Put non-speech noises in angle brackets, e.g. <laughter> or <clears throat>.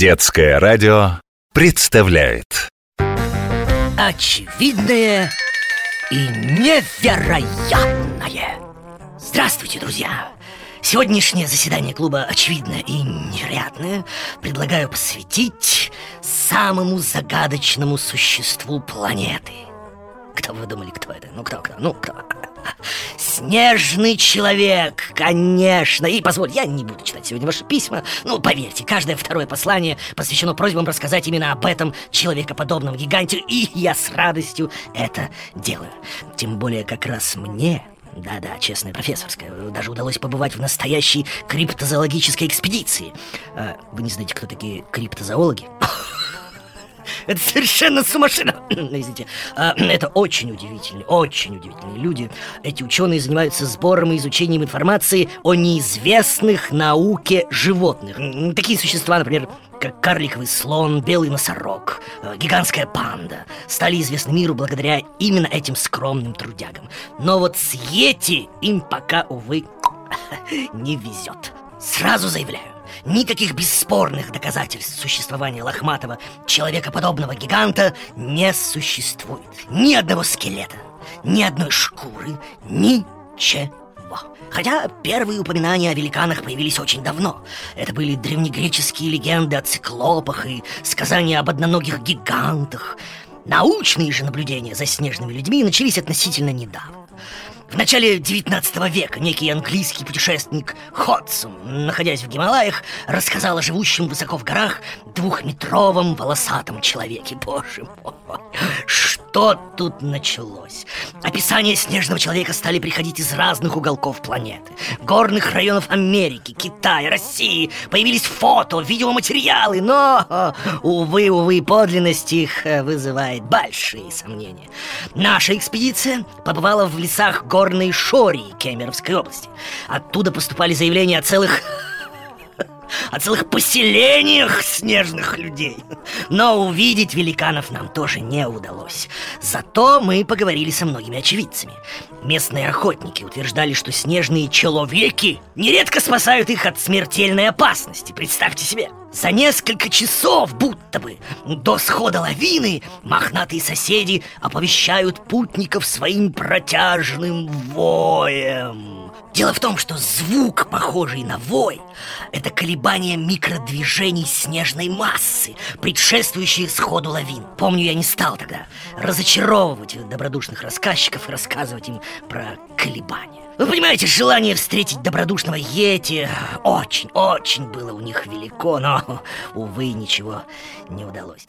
Детское радио представляет Очевидное и невероятное Здравствуйте, друзья! Сегодняшнее заседание клуба «Очевидное и невероятное» предлагаю посвятить самому загадочному существу планеты Кто вы думали, кто это? Ну, кто, кто? Ну, кто? Снежный человек, конечно И позволь, я не буду читать сегодня ваши письма Ну, поверьте, каждое второе послание посвящено просьбам рассказать именно об этом человекоподобном гиганте И я с радостью это делаю Тем более как раз мне да-да, честная профессорская. Даже удалось побывать в настоящей криптозоологической экспедиции. А, вы не знаете, кто такие криптозоологи? <laughs> Это совершенно сумасшедшие. <clears throat> Извините. А, <clears throat> это очень удивительные, очень удивительные люди. Эти ученые занимаются сбором и изучением информации о неизвестных науке животных. Такие существа, например, как карликовый слон, белый носорог, э, гигантская панда, стали известны миру благодаря именно этим скромным трудягам. Но вот с Йети им пока, увы, <clears throat> не везет. Сразу заявляю, Никаких бесспорных доказательств существования лохматого человекоподобного гиганта не существует. Ни одного скелета, ни одной шкуры, ничего. Хотя первые упоминания о великанах появились очень давно. Это были древнегреческие легенды о циклопах и сказания об одноногих гигантах. Научные же наблюдения за снежными людьми начались относительно недавно. В начале 19 века некий английский путешественник Ходсон, находясь в Гималаях, рассказал о живущем высоко в горах двухметровом волосатом человеке. Боже мой, что тут началось? Описания снежного человека стали приходить из разных уголков планеты. Горных районов Америки, Китая, России. Появились фото, видеоматериалы, но, увы, увы, подлинность их э, вызывает большие сомнения. Наша экспедиция побывала в лесах гор Горной Шории Кемеровской области. Оттуда поступали заявления о целых о целых поселениях снежных людей. Но увидеть великанов нам тоже не удалось. Зато мы поговорили со многими очевидцами. Местные охотники утверждали, что снежные человеки нередко спасают их от смертельной опасности. Представьте себе. За несколько часов, будто бы, до схода лавины мохнатые соседи оповещают путников своим протяжным воем. Дело в том, что звук, похожий на вой, это колебание микродвижений снежной массы, предшествующие сходу лавин. Помню, я не стал тогда разочаровывать добродушных рассказчиков и рассказывать им про колебания. Вы понимаете, желание встретить добродушного Йети очень-очень было у них велико, но, увы, ничего не удалось.